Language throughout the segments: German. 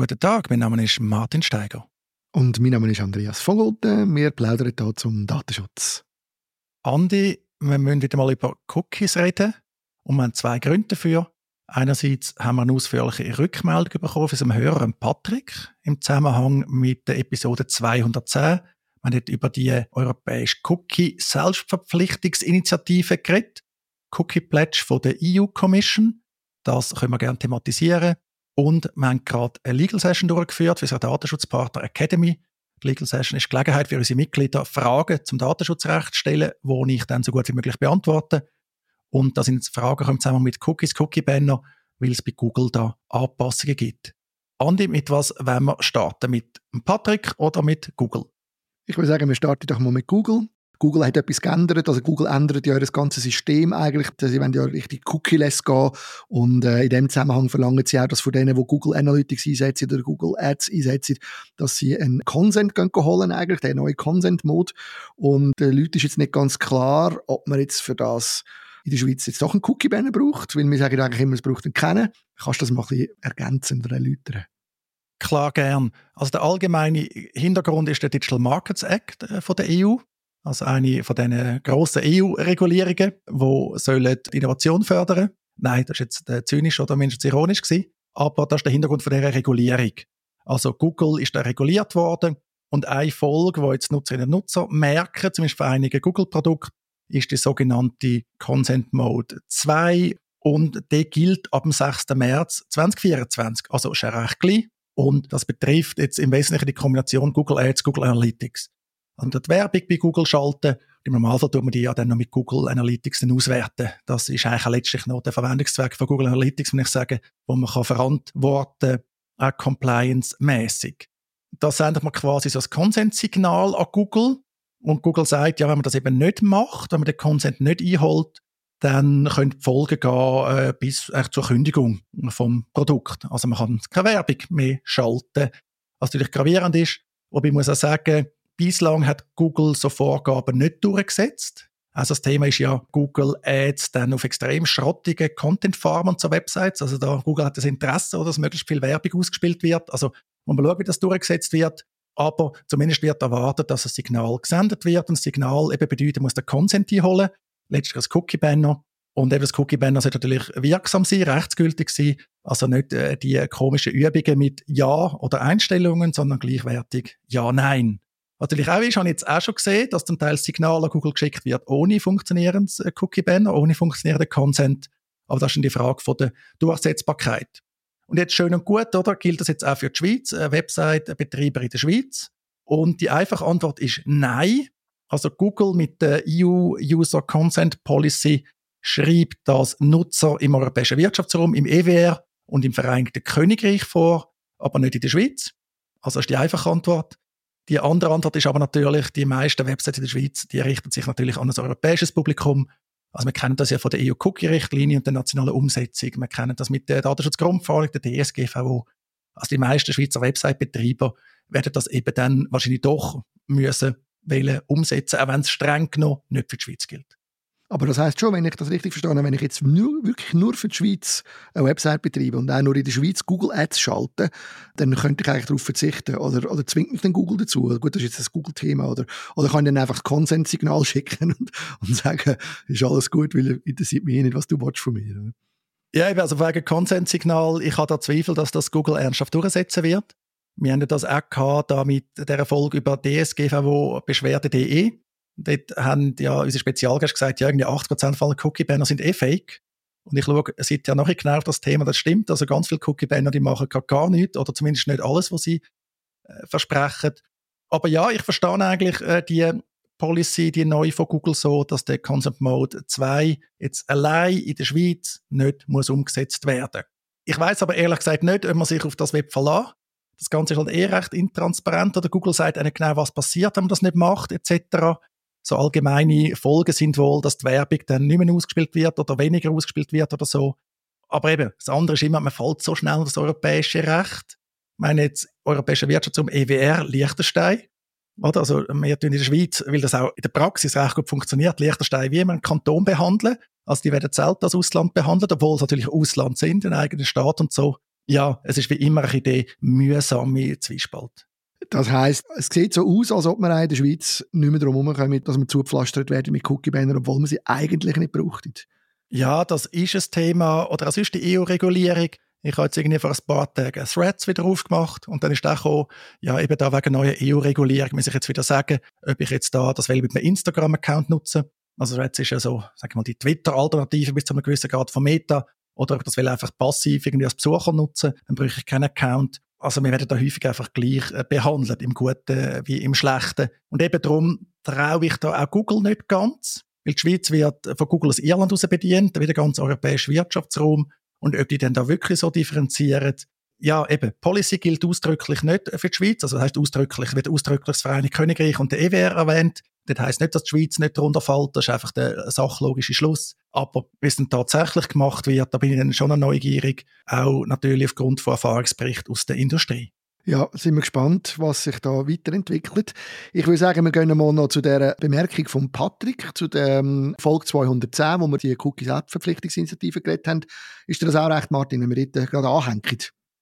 Guten Tag, mein Name ist Martin Steiger. Und mein Name ist Andreas Vogelten. Wir plaudern hier zum Datenschutz. Andi, wir müssen wieder mal über Cookies reden. Und wir haben zwei Gründe dafür. Einerseits haben wir eine ausführliche Rückmeldung bekommen von unserem Hörer Patrick im Zusammenhang mit der Episode 210. Wir haben über die europäische Cookie-Selbstverpflichtungsinitiative geredet. Cookie Pledge von der EU Commission. Das können wir gerne thematisieren. Und wir haben gerade eine Legal Session durchgeführt für unseren Datenschutzpartner Academy. Die Legal Session ist Gelegenheit für unsere Mitglieder, Fragen zum Datenschutzrecht zu stellen, die ich dann so gut wie möglich beantworte. Und da sind Fragen kommen zusammen mit Cookies, Cookie-Banner, weil es bei Google da Anpassungen gibt. Andi, mit was wollen wir starten? Mit Patrick oder mit Google? Ich würde sagen, wir starten doch mal mit Google. Google hat etwas geändert, also Google ändert ja das ganze System eigentlich, sie wollen ja richtig cookie-less gehen und äh, in dem Zusammenhang verlangen sie auch, dass von denen, die Google Analytics einsetzen oder Google Ads einsetzen, dass sie einen Consent holen eigentlich, den neuen Consent-Mode und den Leuten ist jetzt nicht ganz klar, ob man jetzt für das in der Schweiz jetzt doch einen Cookie-Banner braucht, weil wir sagen eigentlich immer, es braucht einen Kennen. Kannst du das mal ein bisschen ergänzen oder erläutern? Klar, gern. Also der allgemeine Hintergrund ist der Digital Markets Act äh, von der EU also eine von diesen grossen EU-Regulierungen, die Innovation fördern Nein, das ist jetzt äh, zynisch oder mindestens ironisch gewesen. Aber das ist der Hintergrund von dieser Regulierung. Also Google ist da reguliert worden und eine Folge, die jetzt Nutzerinnen und Nutzer merken, zumindest für einige Google-Produkte, ist die sogenannte Consent Mode 2 und der gilt ab dem 6. März 2024, also schon recht klein. Und das betrifft jetzt im Wesentlichen die Kombination Google Ads, Google Analytics an die Werbung bei Google schalten. Im Normalfall tut man die ja dann noch mit Google Analytics dann auswerten. Das ist eigentlich letztlich noch der Verwendungszweck von Google Analytics, wenn ich sage, wo man kann verantworten, auch compliance-mäßig. Da sendet man quasi so ein Consent-Signal an Google und Google sagt, ja, wenn man das eben nicht macht, wenn man den Consent nicht einholt, dann können die Folgen gehen äh, bis äh, zur Kündigung vom Produkt. Also man kann keine Werbung mehr schalten, was natürlich gravierend ist. Wobei ich muss auch sagen, Bislang hat Google so Vorgaben nicht durchgesetzt. Also das Thema ist ja Google Ads dann auf extrem schrottige Content-Farmen so Websites. Also da Google hat das Interesse, dass möglichst viel Werbung ausgespielt wird. Also man schauen, wie das durchgesetzt wird. Aber zumindest wird erwartet, dass ein Signal gesendet wird. Und das Signal eben bedeutet, muss der Consent einholen. Letztlich ein Cookie-Banner. Und eben das Cookie-Banner sollte natürlich wirksam sein, rechtsgültig sein. Also nicht äh, die komischen Übungen mit Ja oder Einstellungen, sondern gleichwertig Ja, Nein. Natürlich auch ist, habe ich jetzt auch schon gesehen, dass zum Teil Signal an Google geschickt wird ohne funktionierendes äh, Cookie-Banner, ohne funktionierenden Consent. Aber das ist dann die Frage von der Durchsetzbarkeit. Und jetzt schön und gut, oder? Gilt das jetzt auch für die Schweiz, Website-Betreiber in der Schweiz? Und die einfache Antwort ist nein. Also Google mit der EU User Consent Policy schreibt das Nutzer im europäischen Wirtschaftsraum, im EWR und im Vereinigten Königreich vor, aber nicht in der Schweiz. Also ist die einfache Antwort. Die andere Antwort ist aber natürlich, die meisten Websites in der Schweiz, die richten sich natürlich an ein europäisches Publikum. Also wir kennen das ja von der EU-Cookie-Richtlinie und der nationalen Umsetzung. Wir kennen das mit der Datenschutzgrundverordnung, der DSGVO. Also die meisten Schweizer Website-Betreiber werden das eben dann wahrscheinlich doch müssen wollen umsetzen, auch wenn es streng genommen nicht für die Schweiz gilt. Aber das heißt schon, wenn ich das richtig verstehe, wenn ich jetzt nur, wirklich nur für die Schweiz eine Website betreibe und auch nur in der Schweiz Google Ads schalte, dann könnte ich eigentlich darauf verzichten. Oder, oder zwingt mich dann Google dazu? Gut, das ist jetzt das Google-Thema. Oder, oder kann ich dann einfach das Konsenssignal schicken und, und sagen, ist alles gut, weil interessiert mich eh nicht, was du von mir. Oder? Ja, also wegen Konsenssignal, ich habe da Zweifel, dass das Google ernsthaft durchsetzen wird. Wir haben das auch gehabt, da mit der Erfolg über DSGVO Beschwerde.de Dort haben ja unsere Spezialgäste gesagt, ja, irgendwie 80% von Cookie-Banner sind eh fake. Und ich schaue seit ja nachher genau auf das Thema, das stimmt. Also ganz viele Cookie-Banner, die machen gar, nichts oder zumindest nicht alles, was sie äh, versprechen. Aber ja, ich verstehe eigentlich äh, die Policy, die neu von Google so, dass der Consent Mode 2 jetzt allein in der Schweiz nicht muss umgesetzt werden. Ich weiß aber ehrlich gesagt nicht, ob man sich auf das Web verlässt. Das Ganze ist halt eh recht intransparent oder Google sagt eigentlich genau, was passiert, wenn man das nicht macht, etc so allgemeine Folgen sind wohl, dass die Werbung dann nicht mehr ausgespielt wird oder weniger ausgespielt wird oder so. Aber eben, das andere ist immer, man fällt so schnell das europäische Recht. Ich meine jetzt, europäische Wirtschaft EWR, Liechtenstein. Oder? Also, wir tun in der Schweiz, weil das auch in der Praxis recht gut funktioniert, Liechtenstein wie immer einen Kanton behandeln. Also, die werden selten als Ausland behandelt, obwohl es natürlich Ausland sind, ein eigener Staat und so. ja, es ist wie immer eine Idee mühsame Zwiespalt. Das heisst, es sieht so aus, als ob man in der Schweiz nicht mehr darum herumkommen, dass man zugepflastert werden mit Cookie-Banner, obwohl man sie eigentlich nicht braucht. Ja, das ist ein Thema, oder es ist die EU-Regulierung. Ich habe jetzt irgendwie vor ein paar Tagen Threads wieder aufgemacht und dann ist auch gekommen, ja, eben da wegen neuer EU-Regulierung muss ich jetzt wieder sagen, ob ich jetzt da das will mit einem Instagram-Account nutze. Also Threads ist ja so, sag ich mal, die Twitter-Alternative bis zu einem gewissen Grad von Meta. Oder ob ich das will einfach passiv irgendwie als Besucher nutzen, dann brauche ich keinen Account. Also wir werden da häufig einfach gleich äh, behandelt, im Guten wie im Schlechten. Und eben darum traue ich da auch Google nicht ganz, weil die Schweiz wird von Google aus Irland aus bedient, wie der ganze europäische Wirtschaftsraum. Und ob die dann da wirklich so differenzieren, ja, eben, Policy gilt ausdrücklich nicht für die Schweiz. Also das heisst ausdrücklich, wird ausdrücklich das Vereinigte Königreich und der EWR erwähnt. Das heisst nicht, dass die Schweiz nicht darunter fällt. Das ist einfach der sachlogische Schluss. Aber wie es dann tatsächlich gemacht wird, da bin ich dann schon neugierig. Auch natürlich aufgrund von Erfahrungsberichten aus der Industrie. Ja, sind wir gespannt, was sich da weiterentwickelt. Ich würde sagen, wir gehen mal noch zu der Bemerkung von Patrick, zu der ähm, Folge 210, wo wir die Cookies-App-Verpflichtungsinitiative geredet haben. Ist dir das auch recht, Martin, wenn wir dort gerade anhängen?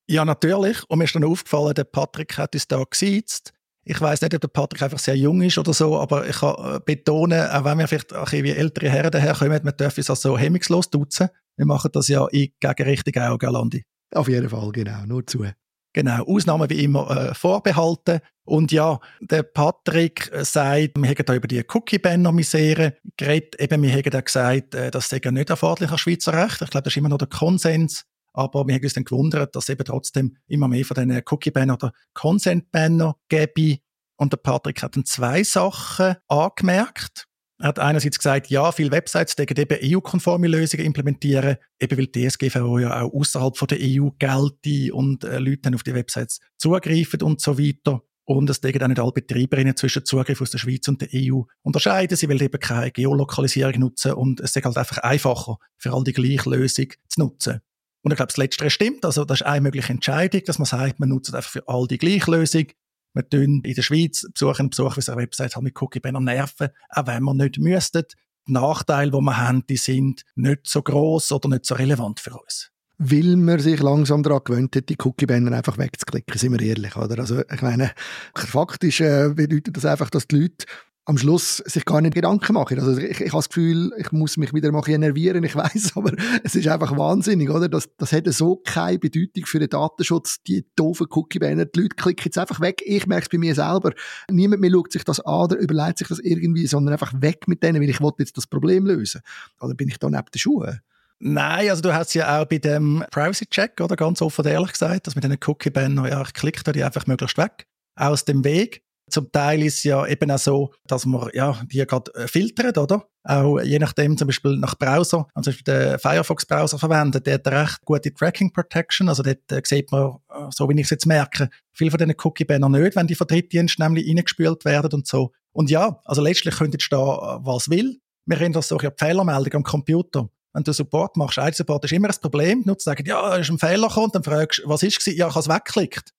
Ja, natürlich. Und mir ist dann aufgefallen, der Patrick hat uns da gesiezt. Ich weiß nicht, ob der Patrick einfach sehr jung ist oder so, aber ich kann äh, betonen, auch wenn wir vielleicht auch wie ältere Herren daherkommen, wir dürfen uns also hemmungslos duzen. Wir machen das ja in gegenrichtigen Augen, Galandi. Auf jeden Fall, genau. Nur zu. Genau, Ausnahmen wie immer äh, vorbehalten. Und ja, der Patrick sagt, wir haben da über die Cookie-Banner-Misere geredet. Eben, wir haben da gesagt, äh, das sei ja nicht erforderlich an Schweizer Recht. Ich glaube, das ist immer noch der Konsens. Aber wir haben uns dann gewundert, dass es eben trotzdem immer mehr von diesen Cookie-Banner oder Consent-Banner gäbe. Und der Patrick hat dann zwei Sachen angemerkt. Er hat einerseits gesagt, ja, viele Websites decken eben EU-konforme Lösungen implementieren, eben weil die DSGVO ja auch außerhalb der EU gelte und äh, Leute dann auf die Websites zugreifen und so weiter. Und es decken auch nicht alle Betreiberinnen zwischen Zugriff aus der Schweiz und der EU unterscheiden. Sie wollen eben keine Geolokalisierung nutzen und es ist halt einfach einfacher, für all die gleiche Lösung zu nutzen. Und ich glaube, das Letztere stimmt. Also, das ist eine mögliche Entscheidung, dass man sagt, man nutzt einfach für all die gleiche Lösung. Wir tun in der Schweiz Besucherinnen und Besucher unserer Website halt mit Cookie-Banner nerven, auch wenn wir nicht müssten. Die Nachteile, die wir haben, die sind nicht so groß oder nicht so relevant für uns weil man sich langsam daran gewöhnt hat, die Cookie-Banner einfach wegzuklicken, sind wir ehrlich, oder? Also, ich meine, faktisch äh, bedeutet das einfach, dass die Leute am Schluss sich gar nicht Gedanken machen. Also ich, ich habe das Gefühl, ich muss mich wieder mal nervieren, ich weiß, aber es ist einfach wahnsinnig, oder? Das, das hätte so keine Bedeutung für den Datenschutz, die doofen Cookie-Banner. Die Leute klicken jetzt einfach weg. Ich merke es bei mir selber. Niemand mehr schaut sich das an oder überlegt sich das irgendwie, sondern einfach weg mit denen, weil ich wollte jetzt das Problem lösen. Oder bin ich da neben den Schuhen? Nein, also du hast ja auch bei dem Privacy-Check, oder ganz offen und ehrlich gesagt, dass mit diesen Cookie-Banner, ja, ich klicke die einfach möglichst weg aus dem Weg. Zum Teil ist es ja eben auch so, dass man ja, die gerade äh, filtert, oder? Auch je nachdem, zum Beispiel nach Browser, also zum Beispiel den Firefox-Browser verwendet, der hat recht gute Tracking Protection, also dort äh, sieht man, äh, so wie ich es jetzt merke, viel von diesen Cookie-Banner nicht, wenn die von Drittdiensten nämlich reingespült werden und so. Und ja, also letztlich könnte jetzt da, was will. Wir können das so eine Fehlermeldung am Computer wenn du Support machst, IT-Support ist immer ein Problem. Nur zu sagen, ja, ist ein Fehler gekommen, dann fragst du, was ist es? Ja, ich habe es weggeklickt.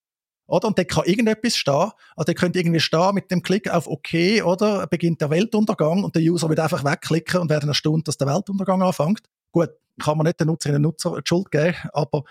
Oder? Und dann kann irgendetwas stehen. Also der könnte irgendwie stehen mit dem Klick auf OK, oder? Beginnt der Weltuntergang und der User wird einfach wegklicken und werden erstaunt, dass der Weltuntergang anfängt. Gut, kann man nicht den Nutzerinnen und Nutzer die Schuld geben, aber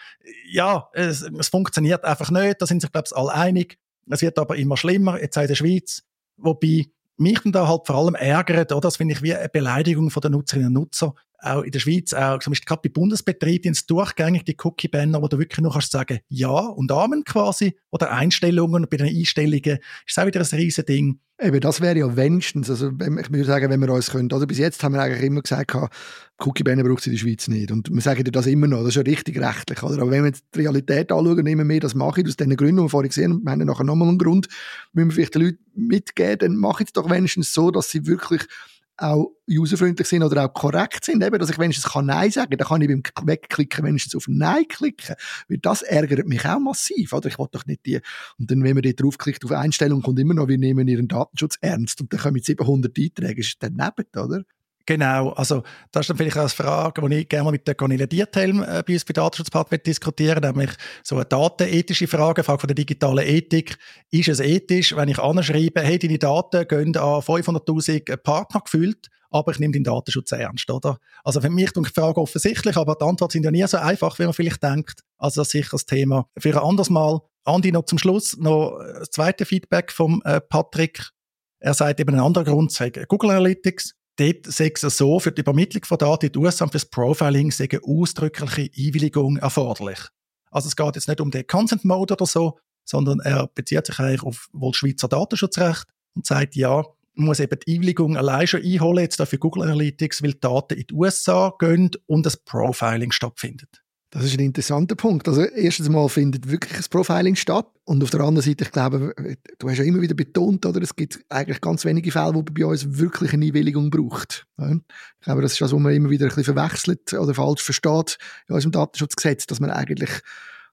ja, es, es funktioniert einfach nicht. Da sind sich, glaube ich, alle einig. Es wird aber immer schlimmer, jetzt in der Schweiz. Wobei mich dann da halt vor allem ärgert, oder? Das finde ich wie eine Beleidigung von den Nutzerinnen und Nutzer, auch in der Schweiz, auch zum Beispiel gerade bei Bundesbetrieben, durchgängig die Cookie-Banner, wo du wirklich nur kannst sagen Ja und Amen quasi, oder Einstellungen, bei den Einstellungen ist auch wieder ein riesen Ding. Eben, das wäre ja wenigstens, also ich würde sagen, wenn wir uns können, also bis jetzt haben wir eigentlich immer gesagt, Cookie-Banner braucht es in der Schweiz nicht und wir sagen dir das immer noch, das ist ja richtig rechtlich, oder? aber wenn wir jetzt die Realität anschauen, immer mehr das mache ich, aus den Gründen, die wir vorhin gesehen haben, wir haben nachher nochmal einen Grund, müssen wir vielleicht den Leuten mitgeben, dann mache ich es doch wenigstens so, dass sie wirklich auch userfreundlich sind oder auch korrekt sind, eben, dass ich wenigstens kann Nein sagen dann kann ich beim Wegklicken wenigstens auf Nein klicken, weil das ärgert mich auch massiv, oder? Ich will doch nicht die, und dann, wenn man dort draufklickt auf Einstellung, kommt immer noch, wir nehmen ihren Datenschutz ernst und dann kommen 700 Einträge, ist daneben, oder? Genau, also das ist dann vielleicht auch eine Frage, die ich gerne mal mit der Cornelia Diethelm äh, bei uns bei Datenschutzpart diskutieren nämlich so eine datenethische Frage, eine Frage von der digitalen Ethik. Ist es ethisch, wenn ich anschreibe, hey, deine Daten gehen an 500'000 Partner gefühlt, aber ich nehme den Datenschutz ernst, oder? Also für mich ist die Frage offensichtlich, aber die Antworten sind ja nie so einfach, wie man vielleicht denkt. Also das ist sicher das Thema für ein anderes Mal. Andi, noch zum Schluss noch das zweite Feedback vom äh, Patrick. Er sagt eben einen anderen Grund, sagt Google Analytics. Dort sagt es so, für die Übermittlung von Daten in die USA und für das Profiling sagen ausdrückliche Einwilligung erforderlich. Also es geht jetzt nicht um den Consent Mode oder so, sondern er bezieht sich eigentlich auf wohl Schweizer Datenschutzrecht und sagt, ja, man muss eben die Einwilligung allein schon einholen, jetzt für Google Analytics, weil die Daten in die USA gehen und das Profiling stattfindet. Das ist ein interessanter Punkt. Also erstens mal findet wirklich das Profiling statt und auf der anderen Seite, ich glaube, du hast ja immer wieder betont, oder es gibt eigentlich ganz wenige Fälle, wo bei uns wirklich eine Einwilligung braucht. Ich glaube, das ist das, was man immer wieder ein bisschen verwechselt oder falsch versteht in unserem Datenschutzgesetz, dass man eigentlich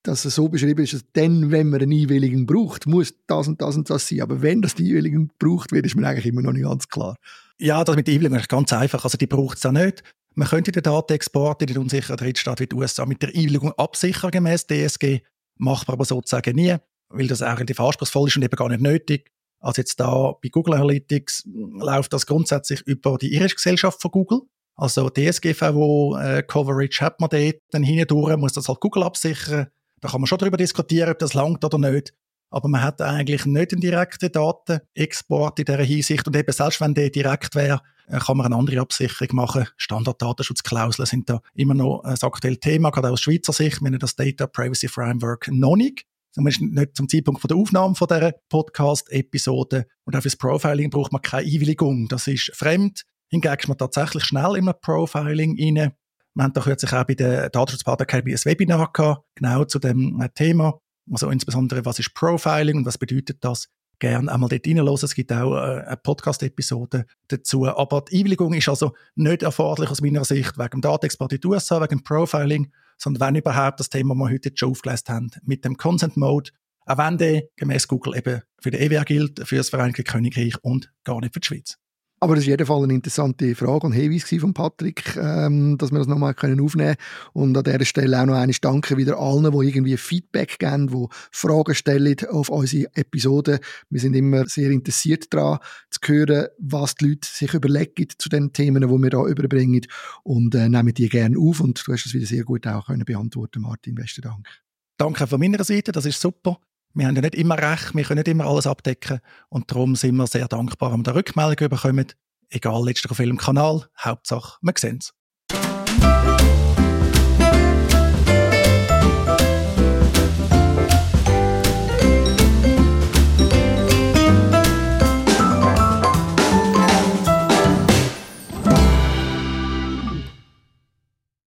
dass es so beschrieben ist, dass dann, wenn man eine Einwilligung braucht, muss das und das und das sein. Aber wenn das die Einwilligung braucht wird, ist mir eigentlich immer noch nicht ganz klar. Ja, das mit der Einwilligung ist ganz einfach. Also die braucht es auch nicht. Man könnte den Datenexport in den unsicheren Drittstaat wie die USA mit der Einwilligung absichern gemäß DSG, macht man aber sozusagen nie, weil das relativ anspruchsvoll ist und eben gar nicht nötig. Also jetzt da bei Google Analytics läuft das grundsätzlich über die Irish-Gesellschaft von Google. Also DSGVO äh, hat man dort, dann hindurch muss das halt Google absichern da kann man schon darüber diskutieren, ob das langt oder nicht. Aber man hat eigentlich nicht einen direkten Datenexport in dieser Hinsicht. Und eben selbst wenn der direkt wäre, kann man eine andere Absicherung machen. Standarddatenschutzklauseln sind da immer noch ein aktuelles Thema, gerade aus Schweizer Sicht. Wir haben das Data Privacy Framework noch nicht. Zumindest nicht zum Zeitpunkt der Aufnahme dieser Podcast-Episode. Und auch fürs Profiling braucht man keine Einwilligung. Das ist fremd. Hingegen ist man tatsächlich schnell in einem Profiling rein. Wir haben da kürzlich auch bei der Datenschutzpartner Academy ein Webinar gehabt, genau zu dem äh, Thema. Also insbesondere, was ist Profiling und was bedeutet das? Gerne einmal dort reinhören. Es gibt auch äh, eine Podcast-Episode dazu. Aber die Einwilligung ist also nicht erforderlich aus meiner Sicht wegen dem Datenexport in die USA, wegen dem Profiling, sondern wenn überhaupt das Thema, das wir heute schon aufgelesen haben, mit dem Consent Mode, auch wenn der gemäß Google eben für die EWR gilt, für das Vereinigte Königreich und gar nicht für die Schweiz. Aber das ist auf jeden Fall eine interessante Frage und Hinweis von Patrick, ähm, dass wir das nochmal aufnehmen können. Und an dieser Stelle auch noch einmal danke wieder allen, die irgendwie Feedback geben, die Fragen stellen auf unsere Episoden. Wir sind immer sehr interessiert daran, zu hören, was die Leute sich überlegen zu den Themen, die wir hier überbringen. Und äh, nehmen die gerne auf. Und du hast es wieder sehr gut auch können beantworten, Martin. Besten Dank. Danke von meiner Seite, das ist super. Wir haben ja nicht immer recht, wir können nicht immer alles abdecken und darum sind wir sehr dankbar, wenn wir da Rückmeldungen bekommen, egal letztlich auf welchem Kanal, Hauptsache, wir sehen es.